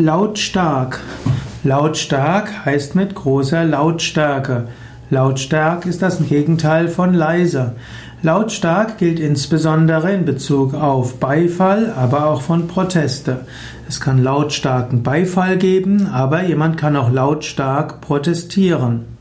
Lautstark. Lautstark heißt mit großer Lautstärke. Lautstark ist das Gegenteil von leise. Lautstark gilt insbesondere in Bezug auf Beifall, aber auch von Proteste. Es kann lautstarken Beifall geben, aber jemand kann auch lautstark protestieren.